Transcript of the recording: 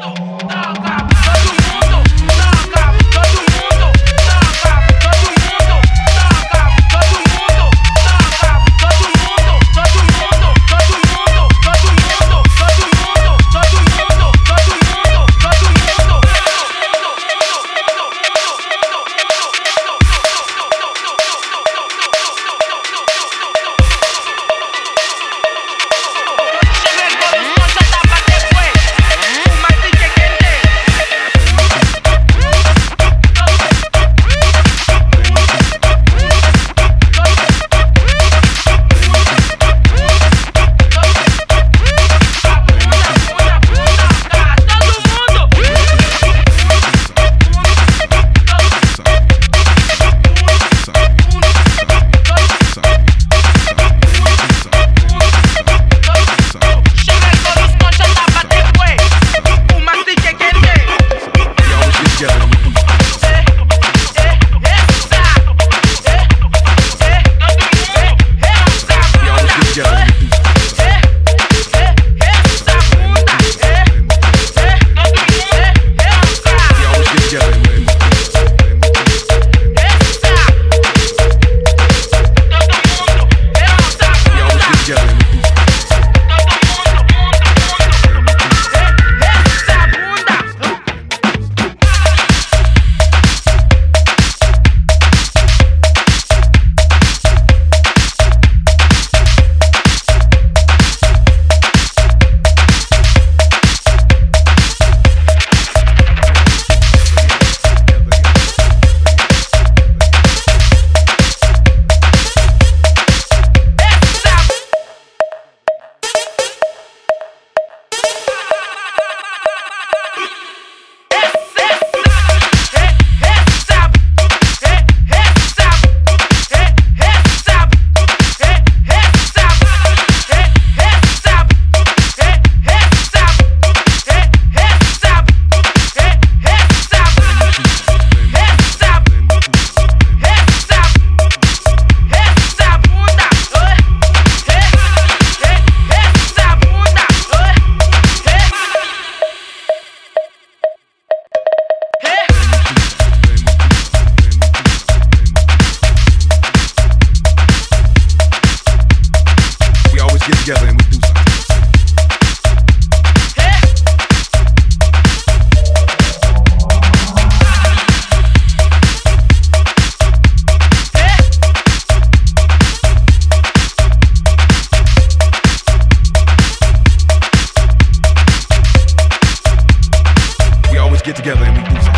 ともっ get together and we do something.